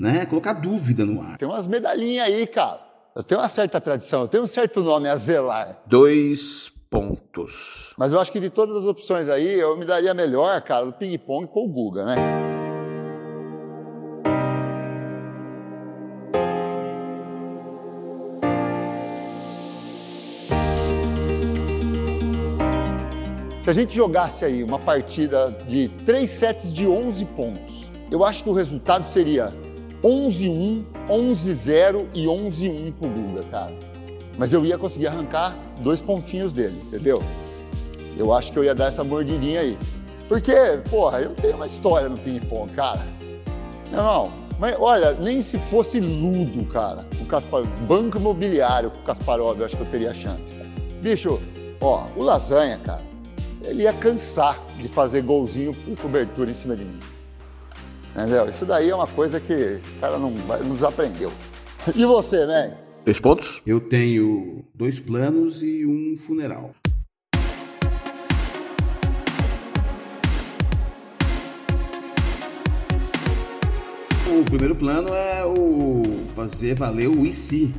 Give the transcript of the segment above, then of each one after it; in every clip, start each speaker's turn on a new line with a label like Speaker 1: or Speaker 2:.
Speaker 1: né? Colocar dúvida no ar.
Speaker 2: Tem umas medalhinhas aí, cara. Eu tenho uma certa tradição, eu tenho um certo nome a zelar.
Speaker 1: Dois pontos.
Speaker 2: Mas eu acho que de todas as opções aí, eu me daria melhor, cara, do ping-pong com o Guga, né? Se a gente jogasse aí uma partida de três sets de 11 pontos, eu acho que o resultado seria 11-1, 11-0 e 11-1 pro Guga, cara. Mas eu ia conseguir arrancar dois pontinhos dele, entendeu? Eu acho que eu ia dar essa mordidinha aí. Porque, porra, eu tenho uma história no ping-pong, cara. Não, não. Mas olha, nem se fosse Ludo, cara, o Kasparov, Banco Imobiliário com o Kasparov, eu acho que eu teria chance. Cara. Bicho, ó, o Lasanha, cara, ele ia cansar de fazer golzinho por cobertura em cima de mim. Entendeu? Isso daí é uma coisa que o cara não, não desaprendeu. E você, né?
Speaker 1: Dois pontos? Eu tenho dois planos e um funeral. O primeiro plano é o fazer valer o IC.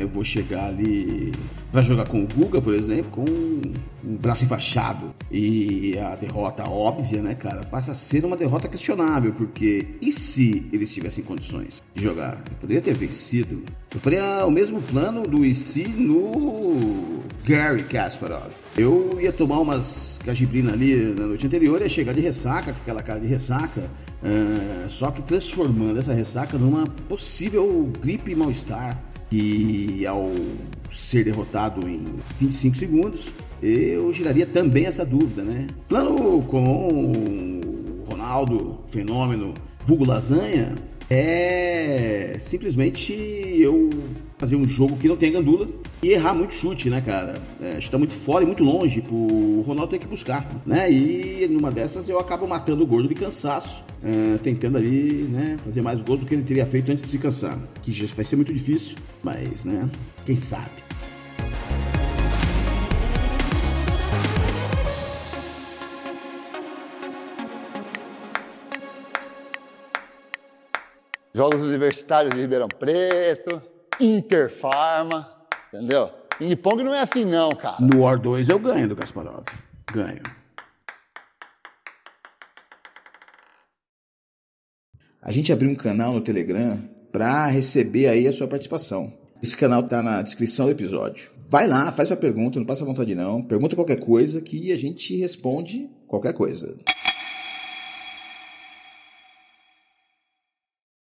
Speaker 1: Eu vou chegar ali para jogar com o Guga, por exemplo, com um braço enfaixado. E a derrota óbvia, né, cara, passa a ser uma derrota questionável, porque e se eles tivessem condições de jogar? Eu poderia ter vencido. Eu faria o mesmo plano do IC no Gary Kasparov. Eu ia tomar umas cajibrina ali na noite anterior, ia chegar de ressaca, com aquela cara de ressaca, uh, só que transformando essa ressaca numa possível gripe e mal-estar que ao ser derrotado em 25 segundos, eu geraria também essa dúvida, né? Plano com Ronaldo, fenômeno, vulgo lasanha, é simplesmente eu fazer um jogo que não tem gandula e errar muito chute, né, cara? É, chutar muito fora e muito longe pro Ronaldo ter que buscar, né? E numa dessas eu acabo matando o gordo de cansaço, é, tentando ali, né, fazer mais gols do que ele teria feito antes de se cansar. Que já vai ser muito difícil, mas, né, quem sabe?
Speaker 2: Jogos Universitários de Ribeirão Preto, Interfarma, entendeu? Ping pong não é assim não, cara.
Speaker 1: No War 2 eu ganho do Kasparov. Ganho. A gente abriu um canal no Telegram para receber aí a sua participação. Esse canal tá na descrição do episódio. Vai lá, faz sua pergunta, não passa vontade não. Pergunta qualquer coisa que a gente responde qualquer coisa.